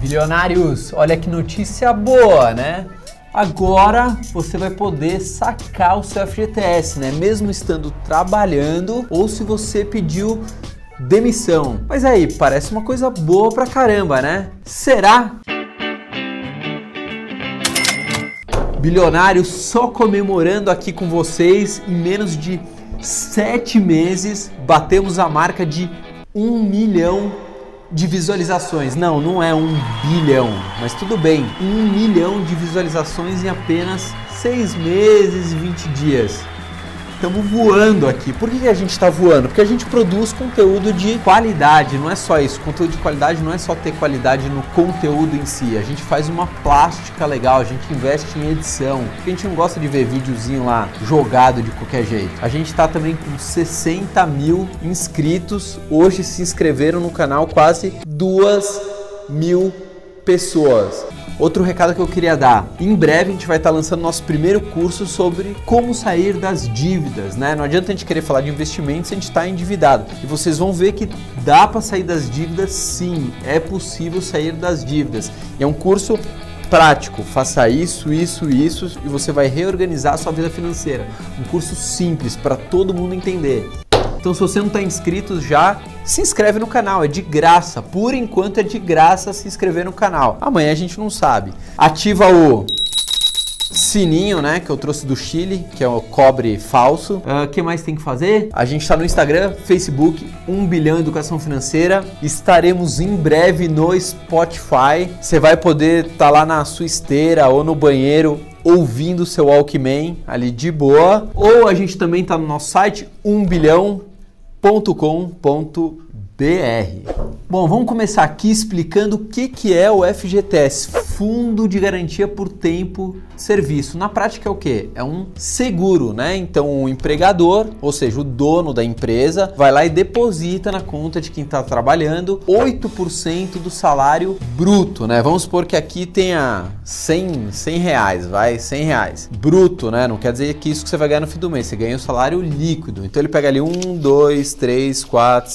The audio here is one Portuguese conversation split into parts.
Bilionários, olha que notícia boa, né? Agora você vai poder sacar o seu FGTS, né? Mesmo estando trabalhando ou se você pediu demissão. Mas aí, parece uma coisa boa pra caramba, né? Será? Bilionário só comemorando aqui com vocês em menos de sete meses batemos a marca de um milhão de visualizações. Não, não é um bilhão, mas tudo bem. Um milhão de visualizações em apenas seis meses e 20 dias. Estamos voando aqui. Por que a gente está voando? Porque a gente produz conteúdo de qualidade, não é só isso. Conteúdo de qualidade não é só ter qualidade no conteúdo em si. A gente faz uma plástica legal, a gente investe em edição. A gente não gosta de ver videozinho lá jogado de qualquer jeito. A gente está também com 60 mil inscritos. Hoje se inscreveram no canal quase 2 mil pessoas. Outro recado que eu queria dar: em breve a gente vai estar lançando nosso primeiro curso sobre como sair das dívidas, né? Não adianta a gente querer falar de investimentos se a gente está endividado. E vocês vão ver que dá para sair das dívidas, sim, é possível sair das dívidas. E é um curso prático, faça isso, isso, isso e você vai reorganizar a sua vida financeira. Um curso simples para todo mundo entender. Então, se você não está inscrito já, se inscreve no canal, é de graça. Por enquanto é de graça se inscrever no canal. Amanhã a gente não sabe. Ativa o sininho, né, que eu trouxe do Chile, que é o cobre falso. O uh, que mais tem que fazer? A gente está no Instagram, Facebook, 1 bilhão educação financeira. Estaremos em breve no Spotify. Você vai poder estar tá lá na sua esteira ou no banheiro ouvindo o seu Walkman ali de boa. Ou a gente também está no nosso site 1 bilhão www.com.br www.fgts.com.br. Bom, vamos começar aqui explicando o que, que é o FGTS, Fundo de Garantia por Tempo de Serviço. Na prática é o que? É um seguro, né? Então o empregador, ou seja, o dono da empresa, vai lá e deposita na conta de quem está trabalhando 8% do salário bruto, né? Vamos supor que aqui tenha 100, 100 reais, vai, 100 reais. Bruto, né? Não quer dizer que isso que você vai ganhar no fim do mês, você ganha o salário líquido. Então ele pega ali 1, 2, 3, 4,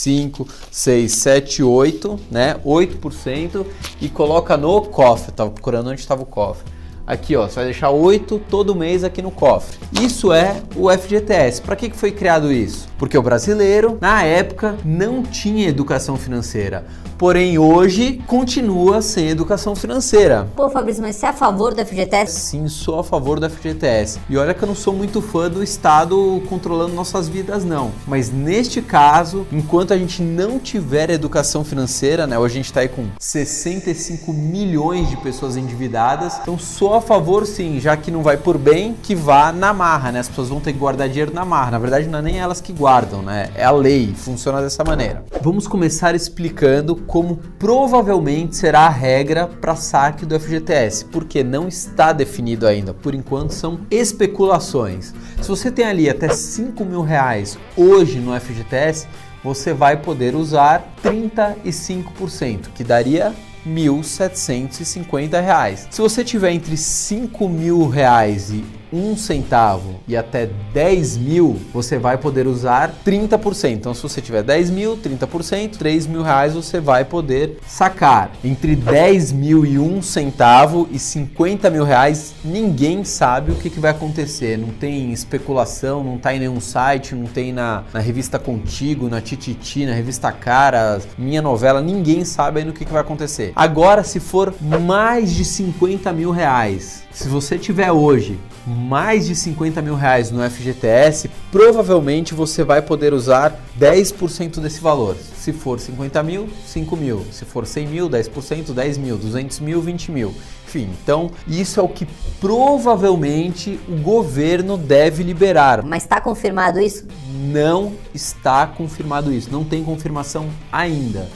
5, 6, 7, 8, né? 8% e coloca no cofre. Tava procurando onde estava o cofre. Aqui, ó, você vai deixar 8 todo mês aqui no cofre. Isso é o FGTS. Para que foi criado isso? Porque o brasileiro, na época, não tinha educação financeira porém hoje continua sem educação financeira. Pô, Fabrício, mas você é a favor do FGTS? Sim, sou a favor do FGTS. E olha que eu não sou muito fã do Estado controlando nossas vidas, não. Mas neste caso, enquanto a gente não tiver educação financeira, né? Hoje a gente está aí com 65 milhões de pessoas endividadas. Então sou a favor, sim, já que não vai por bem, que vá na marra, né? As pessoas vão ter que guardar dinheiro na marra. Na verdade, não é nem elas que guardam, né? É a lei, funciona dessa maneira. Vamos começar explicando como provavelmente será a regra para saque do FGTS, porque não está definido ainda. Por enquanto são especulações. Se você tem ali até 5 mil reais hoje no FGTS, você vai poder usar 35%, que daria R$ 1.750. Se você tiver entre 5 mil reais e um centavo e até 10 mil, você vai poder usar 30%. Então, se você tiver 10 mil, 30%, 3 mil reais você vai poder sacar. Entre 10 mil e um centavo e 50 mil reais, ninguém sabe o que, que vai acontecer. Não tem especulação, não está em nenhum site, não tem na, na revista Contigo, na Tititi, na revista Cara, minha novela, ninguém sabe ainda o que, que vai acontecer. Agora, se for mais de 50 mil reais, se você tiver hoje mais de 50 mil reais no FGTS, provavelmente você vai poder usar 10% desse valor. Se for 50 mil, 5 mil. Se for 100 mil, 10%, 10 mil. 200 mil, 20 mil. Enfim, então isso é o que provavelmente o governo deve liberar. Mas está confirmado isso? Não está confirmado isso. Não tem confirmação ainda.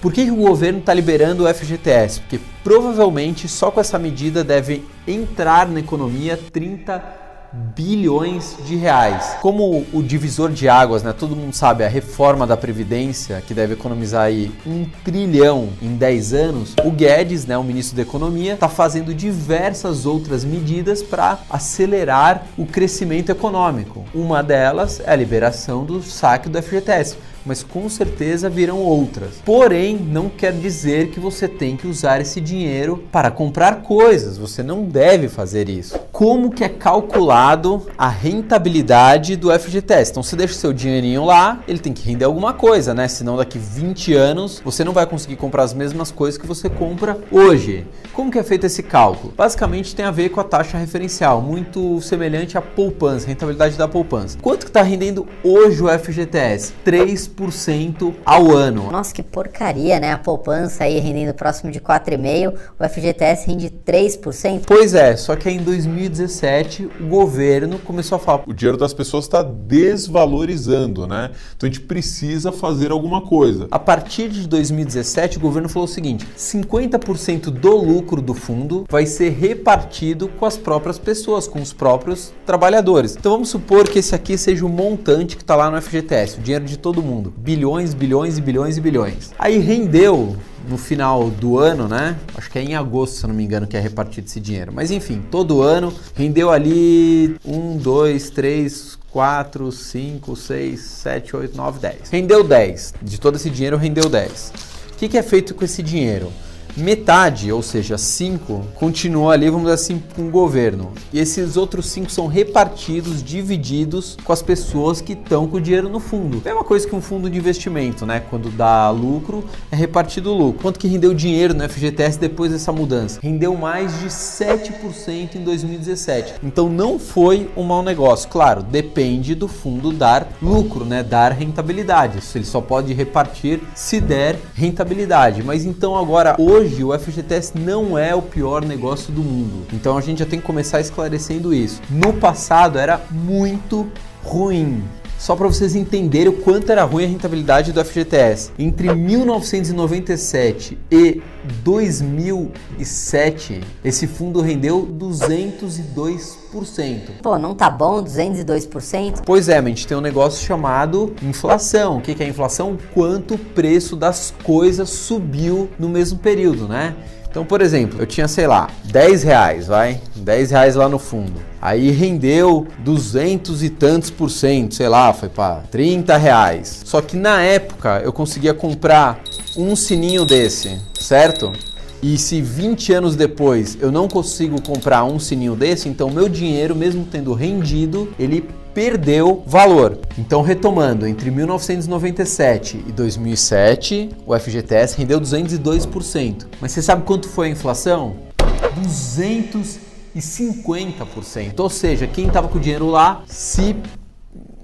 Por que, que o governo está liberando o FGTS? Porque provavelmente só com essa medida deve entrar na economia 30 bilhões de reais. Como o divisor de águas, né? Todo mundo sabe a reforma da previdência que deve economizar aí um trilhão em 10 anos. O Guedes, né, o ministro da Economia, está fazendo diversas outras medidas para acelerar o crescimento econômico. Uma delas é a liberação do saque do FGTS mas com certeza virão outras. Porém, não quer dizer que você tem que usar esse dinheiro para comprar coisas. Você não deve fazer isso. Como que é calculado a rentabilidade do FGTS? Então, você deixa seu dinheirinho lá, ele tem que render alguma coisa, né? Senão daqui 20 anos você não vai conseguir comprar as mesmas coisas que você compra hoje. Como que é feito esse cálculo? Basicamente tem a ver com a taxa referencial, muito semelhante à poupança, rentabilidade da poupança. Quanto que está rendendo hoje o FGTS? 3% ao ano. Nossa, que porcaria, né? A poupança aí rendendo próximo de 4,5%, o FGTS rende 3%. Pois é, só que aí em 2017 o governo começou a falar: o dinheiro das pessoas está desvalorizando, né? Então a gente precisa fazer alguma coisa. A partir de 2017, o governo falou o seguinte: 50% do lucro do fundo vai ser repartido com as próprias pessoas, com os próprios trabalhadores. Então vamos supor que esse aqui seja o montante que está lá no FGTS, o dinheiro de todo mundo. Bilhões, bilhões e bilhões e bilhões. Aí rendeu no final do ano, né? Acho que é em agosto, se não me engano, que é repartido esse dinheiro. Mas enfim, todo ano rendeu ali um, dois, três, 4, 5, 6, 7, 8, 9, 10. Rendeu 10. De todo esse dinheiro, rendeu 10. O que, que é feito com esse dinheiro? Metade, ou seja, 5, continua ali, vamos dizer assim, com o governo. E esses outros 5 são repartidos, divididos com as pessoas que estão com o dinheiro no fundo. Mesma coisa que um fundo de investimento, né? Quando dá lucro, é repartido o lucro. Quanto que rendeu dinheiro no FGTS depois dessa mudança? Rendeu mais de 7% em 2017. Então não foi um mau negócio. Claro, depende do fundo dar lucro, né? Dar rentabilidade. Ele só pode repartir se der rentabilidade. Mas então agora, hoje, hoje o FGTS não é o pior negócio do mundo. Então a gente já tem que começar esclarecendo isso. No passado era muito ruim. Só para vocês entenderem o quanto era ruim a rentabilidade do FGTS. Entre 1997 e 2007, esse fundo rendeu 202%. Pô, não tá bom 202%? Pois é, a gente tem um negócio chamado inflação. O que é inflação? Quanto o preço das coisas subiu no mesmo período, né? Então, por exemplo, eu tinha, sei lá, 10 reais, vai? 10 reais lá no fundo. Aí rendeu 200 e tantos por cento, sei lá, foi para 30 reais. Só que na época eu conseguia comprar um sininho desse, certo? E se 20 anos depois eu não consigo comprar um sininho desse, então meu dinheiro, mesmo tendo rendido, ele perdeu valor. Então, retomando, entre 1997 e 2007, o FGTS rendeu 202%. Mas você sabe quanto foi a inflação? 250%. Ou seja, quem estava com o dinheiro lá se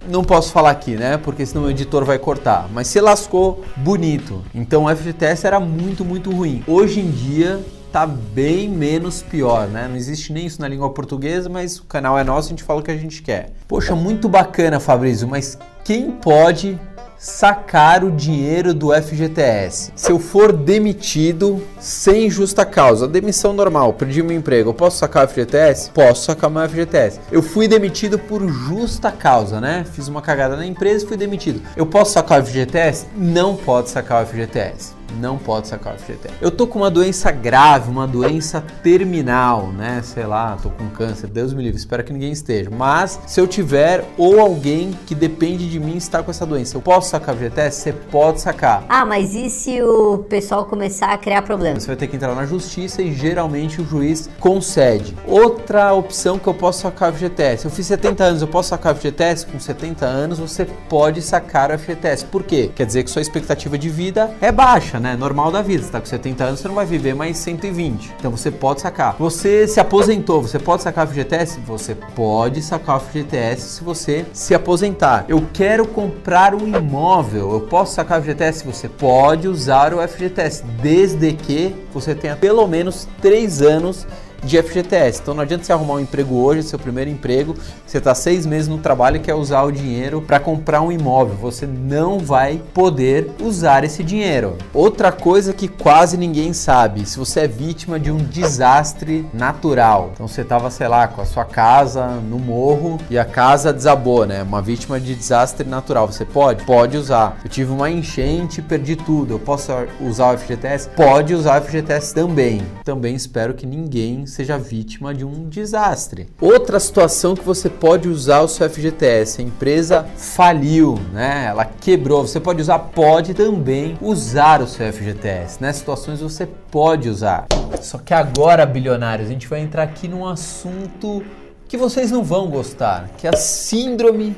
não posso falar aqui, né? Porque senão o editor vai cortar. Mas se lascou bonito. Então o FGTS era muito, muito ruim. Hoje em dia tá bem menos pior, né? Não existe nem isso na língua portuguesa, mas o canal é nosso, a gente fala o que a gente quer. Poxa, muito bacana, Fabrício, mas quem pode sacar o dinheiro do FGTS. Se eu for demitido sem justa causa, demissão normal, perdi meu emprego, eu posso sacar o FGTS? Posso sacar meu FGTS. Eu fui demitido por justa causa, né? Fiz uma cagada na empresa e fui demitido. Eu posso sacar o FGTS? Não pode sacar o FGTS não pode sacar o FGTS. Eu tô com uma doença grave, uma doença terminal, né? Sei lá, tô com câncer, Deus me livre, espero que ninguém esteja. Mas se eu tiver ou alguém que depende de mim está com essa doença, eu posso sacar o FGTS? Você pode sacar. Ah, mas e se o pessoal começar a criar problemas? Você vai ter que entrar na justiça e geralmente o juiz concede. Outra opção que eu posso sacar o FGTS. Eu fiz 70 anos, eu posso sacar o FGTS? Com 70 anos você pode sacar o FGTS. Por quê? Quer dizer que sua expectativa de vida é baixa, né? Normal da vida. Você tá com 70 anos, você não vai viver mais 120. Então você pode sacar. Você se aposentou, você pode sacar o FGTS? Você pode sacar o FGTS se você se aposentar. Eu quero comprar um imóvel, eu posso sacar o FGTS? Você pode usar o FGTS, desde que você tenha pelo menos 3 anos de FGTS. Então não adianta você arrumar um emprego hoje, seu primeiro emprego, você está seis meses no trabalho e quer usar o dinheiro para comprar um imóvel. Você não vai poder usar esse dinheiro. Outra coisa que quase ninguém sabe, se você é vítima de um desastre natural. Então você estava, sei lá, com a sua casa no morro e a casa desabou, né? Uma vítima de desastre natural. Você pode? Pode usar. Eu tive uma enchente, perdi tudo. Eu posso usar o FGTS? Pode usar o FGTS também. Também espero que ninguém seja vítima de um desastre. Outra situação que você pode usar o seu FGTS, a empresa faliu, né? Ela quebrou. Você pode usar, pode também usar o seu FGTS. Nessas situações você pode usar. Só que agora, bilionários, a gente vai entrar aqui num assunto que vocês não vão gostar, que é a síndrome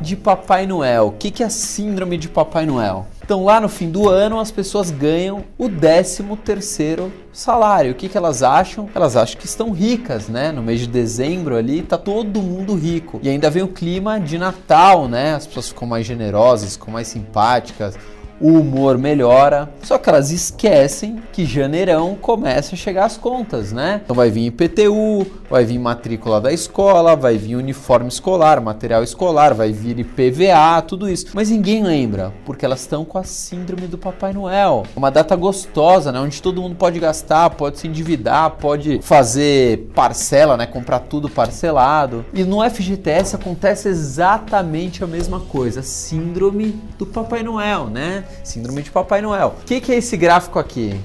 de Papai Noel. O que é a síndrome de Papai Noel? Então, lá no fim do ano, as pessoas ganham o 13 terceiro salário. O que, que elas acham? Elas acham que estão ricas, né? No mês de dezembro ali, tá todo mundo rico. E ainda vem o clima de Natal, né? As pessoas ficam mais generosas, ficam mais simpáticas o humor melhora. Só que elas esquecem que janeirão começa a chegar as contas, né? Então vai vir IPTU, vai vir matrícula da escola, vai vir uniforme escolar, material escolar, vai vir IPVA, tudo isso. Mas ninguém lembra, porque elas estão com a síndrome do Papai Noel. Uma data gostosa, né? Onde todo mundo pode gastar, pode se endividar, pode fazer parcela, né? Comprar tudo parcelado. E no FGTS acontece exatamente a mesma coisa, síndrome do Papai Noel, né? Síndrome de Papai Noel. O que, que é esse gráfico aqui?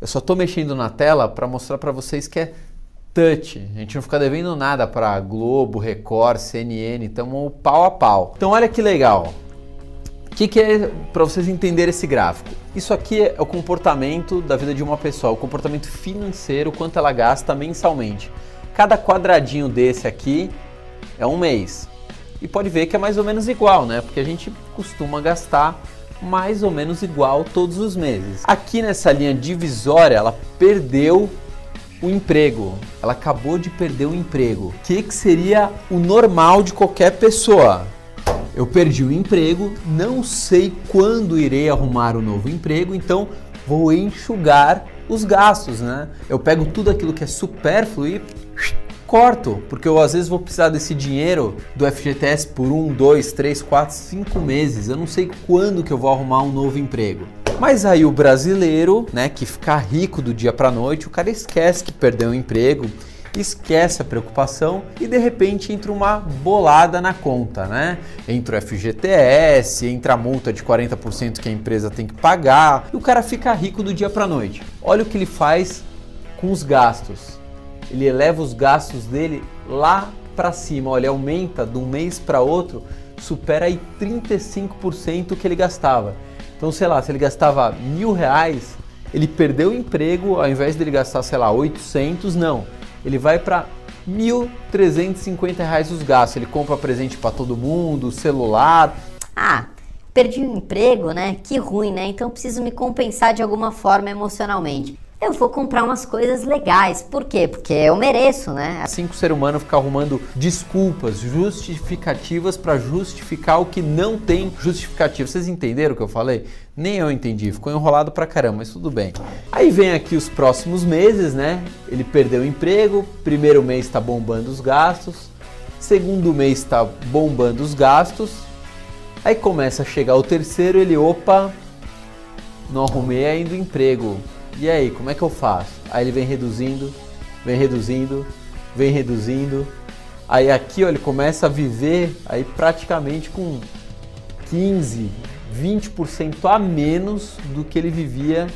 Eu só estou mexendo na tela para mostrar para vocês que é touch. A gente não fica devendo nada para Globo, Record, CNN, estamos pau a pau. Então olha que legal. O que, que é para vocês entenderem esse gráfico? Isso aqui é o comportamento da vida de uma pessoa, o comportamento financeiro, quanto ela gasta mensalmente. Cada quadradinho desse aqui é um mês. E pode ver que é mais ou menos igual, né? Porque a gente costuma gastar mais ou menos igual todos os meses. Aqui nessa linha divisória, ela perdeu o emprego. Ela acabou de perder o emprego. O que, que seria o normal de qualquer pessoa? Eu perdi o emprego, não sei quando irei arrumar o um novo emprego, então vou enxugar os gastos, né? Eu pego tudo aquilo que é supérfluo e corto, porque eu às vezes vou precisar desse dinheiro do FGTS por um, dois, três, quatro, cinco meses. Eu não sei quando que eu vou arrumar um novo emprego. Mas aí o brasileiro, né, que ficar rico do dia para noite, o cara esquece que perdeu o emprego, esquece a preocupação e de repente entra uma bolada na conta, né? Entra o FGTS, entra a multa de 40% que a empresa tem que pagar e o cara fica rico do dia para noite. Olha o que ele faz com os gastos ele eleva os gastos dele lá para cima. Olha, aumenta de um mês para outro, supera aí 35% que ele gastava. Então, sei lá, se ele gastava mil reais, ele perdeu o emprego, ao invés de ele gastar, sei lá, 800, não. Ele vai para 1.350 reais os gastos. Ele compra presente para todo mundo, celular. Ah, perdi o emprego, né? Que ruim, né? Então preciso me compensar de alguma forma emocionalmente eu vou comprar umas coisas legais. Por quê? Porque eu mereço, né? Assim que o ser humano fica arrumando desculpas, justificativas para justificar o que não tem justificativa. Vocês entenderam o que eu falei? Nem eu entendi, ficou enrolado pra caramba, mas tudo bem. Aí vem aqui os próximos meses, né? Ele perdeu o emprego, primeiro mês está bombando os gastos, segundo mês está bombando os gastos, aí começa a chegar o terceiro, ele, opa, não arrumei ainda o emprego e aí, como é que eu faço? Aí ele vem reduzindo, vem reduzindo, vem reduzindo. Aí aqui ó, ele começa a viver aí praticamente com 15, 20% a menos do que ele vivia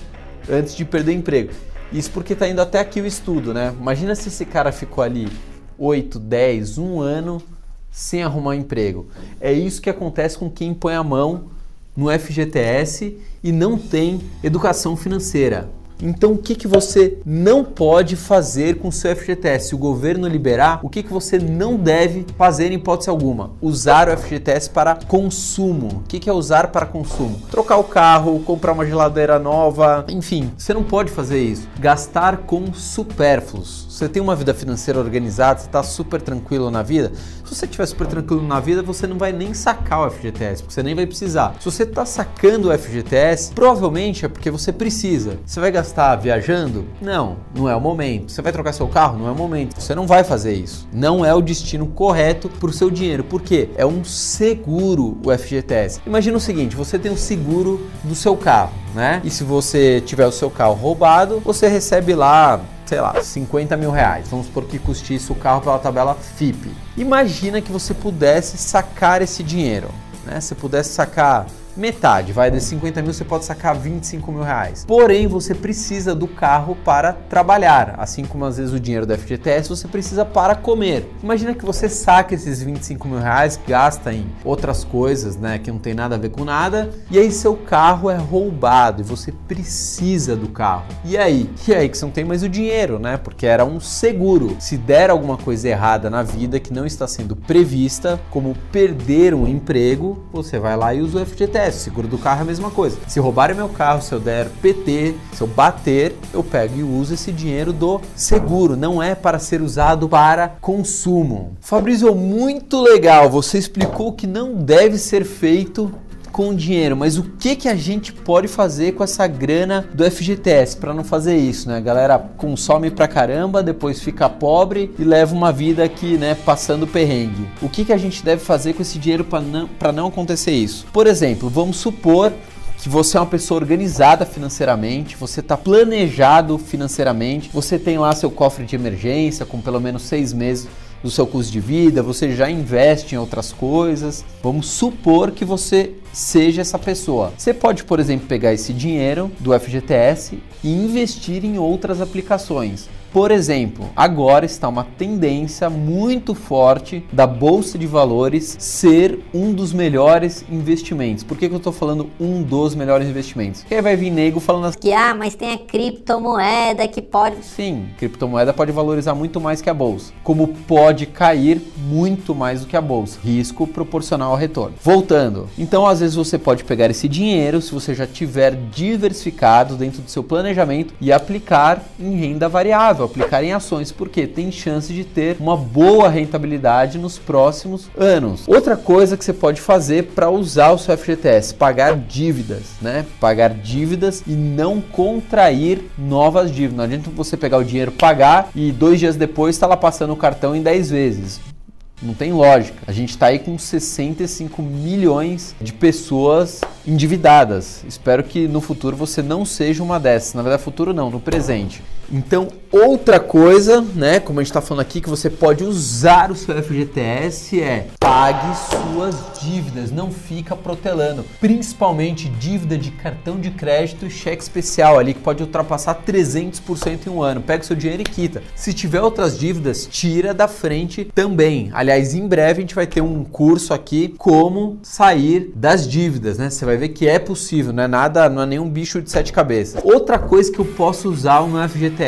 antes de perder emprego. Isso porque está indo até aqui o estudo, né? Imagina se esse cara ficou ali 8, 10, 1 ano sem arrumar um emprego. É isso que acontece com quem põe a mão no FGTS e não tem educação financeira. Então, o que, que você não pode fazer com o seu FGTS? Se o governo liberar, o que, que você não deve fazer em hipótese alguma? Usar o FGTS para consumo. O que, que é usar para consumo? Trocar o carro, comprar uma geladeira nova, enfim, você não pode fazer isso. Gastar com supérfluos. Você tem uma vida financeira organizada, você está super tranquilo na vida. Se você estiver super tranquilo na vida, você não vai nem sacar o FGTS, porque você nem vai precisar. Se você está sacando o FGTS, provavelmente é porque você precisa. Você vai gastar viajando? Não, não é o momento. Você vai trocar seu carro? Não é o momento. Você não vai fazer isso. Não é o destino correto para o seu dinheiro. Por quê? É um seguro o FGTS. Imagina o seguinte: você tem um seguro do seu carro, né? E se você tiver o seu carro roubado, você recebe lá sei lá, 50 mil reais. Vamos supor que custe isso o carro pela tabela FIP. Imagina que você pudesse sacar esse dinheiro, né? Você pudesse sacar metade, vai desses 50 mil você pode sacar 25 mil reais. Porém, você precisa do carro para trabalhar, assim como às vezes o dinheiro do FGTS você precisa para comer. Imagina que você saca esses 25 mil reais, gasta em outras coisas, né, que não tem nada a ver com nada, e aí seu carro é roubado e você precisa do carro. E aí? E aí que você não tem mais o dinheiro, né? Porque era um seguro. Se der alguma coisa errada na vida que não está sendo prevista, como perder um emprego, você vai lá e usa o FGTS. O seguro do carro é a mesma coisa. Se roubarem meu carro, se eu der PT, se eu bater, eu pego e uso esse dinheiro do seguro. Não é para ser usado para consumo. Fabrício, muito legal. Você explicou que não deve ser feito com dinheiro, mas o que que a gente pode fazer com essa grana do FGTS para não fazer isso, né? A galera consome pra caramba, depois fica pobre e leva uma vida aqui, né, passando perrengue. O que que a gente deve fazer com esse dinheiro para não, não acontecer isso? Por exemplo, vamos supor que você é uma pessoa organizada financeiramente, você está planejado financeiramente, você tem lá seu cofre de emergência com pelo menos seis meses do seu custo de vida, você já investe em outras coisas. Vamos supor que você seja essa pessoa. Você pode, por exemplo, pegar esse dinheiro do FGTS e investir em outras aplicações. Por exemplo, agora está uma tendência muito forte da bolsa de valores ser um dos melhores investimentos. Por que, que eu estou falando um dos melhores investimentos? Porque aí vai vir nego falando assim: Que ah, mas tem a criptomoeda que pode. sim, criptomoeda pode valorizar muito mais que a bolsa, como pode cair muito mais do que a bolsa. Risco proporcional ao retorno. Voltando, então às vezes você pode pegar esse dinheiro, se você já tiver diversificado dentro do seu planejamento e aplicar em renda variável, aplicar em ações, porque tem chance de ter uma boa rentabilidade nos próximos anos. Outra coisa que você pode fazer para usar o seu FGTS, pagar dívidas, né? Pagar dívidas e não contrair novas dívidas. Não adianta você pegar o dinheiro, pagar e dois dias depois está lá passando o cartão em 10 vezes. Não tem lógica. A gente está aí com 65 milhões de pessoas endividadas. Espero que no futuro você não seja uma dessas. Na verdade, futuro não, no presente. Então, outra coisa, né, como a gente está falando aqui, que você pode usar o seu FGTS é pague suas dívidas, não fica protelando. Principalmente dívida de cartão de crédito e cheque especial ali, que pode ultrapassar 300% em um ano. Pega o seu dinheiro e quita. Se tiver outras dívidas, tira da frente também. Aliás, em breve a gente vai ter um curso aqui como sair das dívidas, né? Você vai ver que é possível, não é nada, não é nenhum bicho de sete cabeças. Outra coisa que eu posso usar o meu FGTS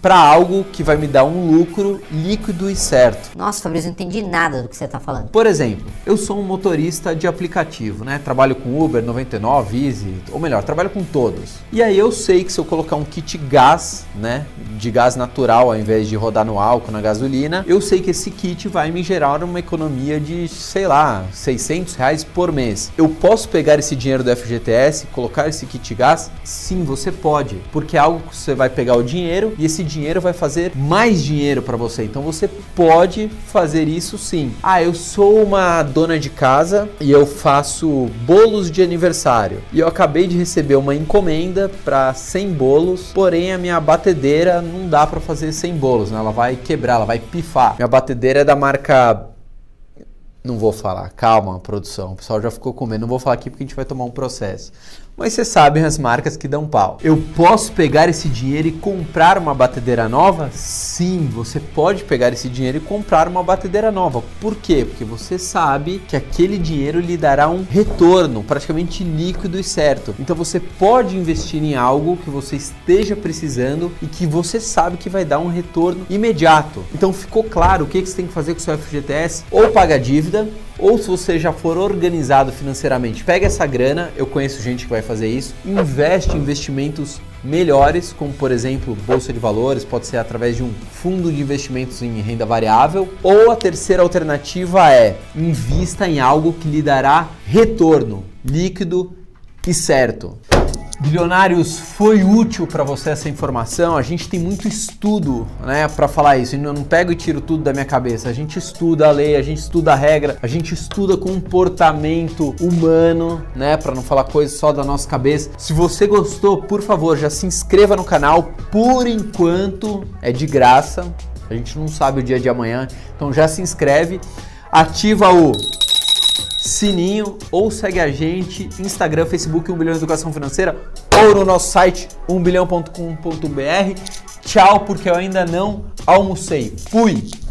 para algo que vai me dar um lucro líquido e certo. Nossa, Fabrício, não entendi nada do que você tá falando. Por exemplo, eu sou um motorista de aplicativo, né? Trabalho com Uber, 99, Easy, ou melhor, trabalho com todos. E aí eu sei que se eu colocar um kit gás, né, de gás natural ao invés de rodar no álcool, na gasolina, eu sei que esse kit vai me gerar uma economia de, sei lá, 600 reais por mês. Eu posso pegar esse dinheiro do FGTS, colocar esse kit gás? Sim, você pode, porque é algo que você vai pegar o dinheiro e esse dinheiro vai fazer mais dinheiro para você. Então você pode fazer isso sim. Ah, eu sou uma dona de casa e eu faço bolos de aniversário. E eu acabei de receber uma encomenda para 100 bolos, porém a minha batedeira não dá para fazer 100 bolos, né? Ela vai quebrar, ela vai pifar. Minha batedeira é da marca não vou falar, calma, produção. O pessoal já ficou com medo. Não vou falar aqui porque a gente vai tomar um processo mas vocês sabem as marcas que dão pau. Eu posso pegar esse dinheiro e comprar uma batedeira nova? Sim, você pode pegar esse dinheiro e comprar uma batedeira nova. Por quê? Porque você sabe que aquele dinheiro lhe dará um retorno praticamente líquido e certo. Então você pode investir em algo que você esteja precisando e que você sabe que vai dar um retorno imediato. Então ficou claro o que você tem que fazer com o seu FGTS? Ou paga dívida, ou se você já for organizado financeiramente, pega essa grana, eu conheço gente que vai fazer isso, investe em investimentos melhores, como por exemplo bolsa de valores, pode ser através de um fundo de investimentos em renda variável, ou a terceira alternativa é invista em algo que lhe dará retorno líquido e certo. Bilionários, foi útil para você essa informação? A gente tem muito estudo, né, para falar isso. Eu não pego e tiro tudo da minha cabeça. A gente estuda a lei, a gente estuda a regra, a gente estuda comportamento humano, né, para não falar coisas só da nossa cabeça. Se você gostou, por favor, já se inscreva no canal. Por enquanto é de graça. A gente não sabe o dia de amanhã, então já se inscreve, ativa o sininho ou segue a gente Instagram, Facebook 1 bilhão educação financeira ou no nosso site 1bilhão.com.br. Tchau, porque eu ainda não almocei. Fui!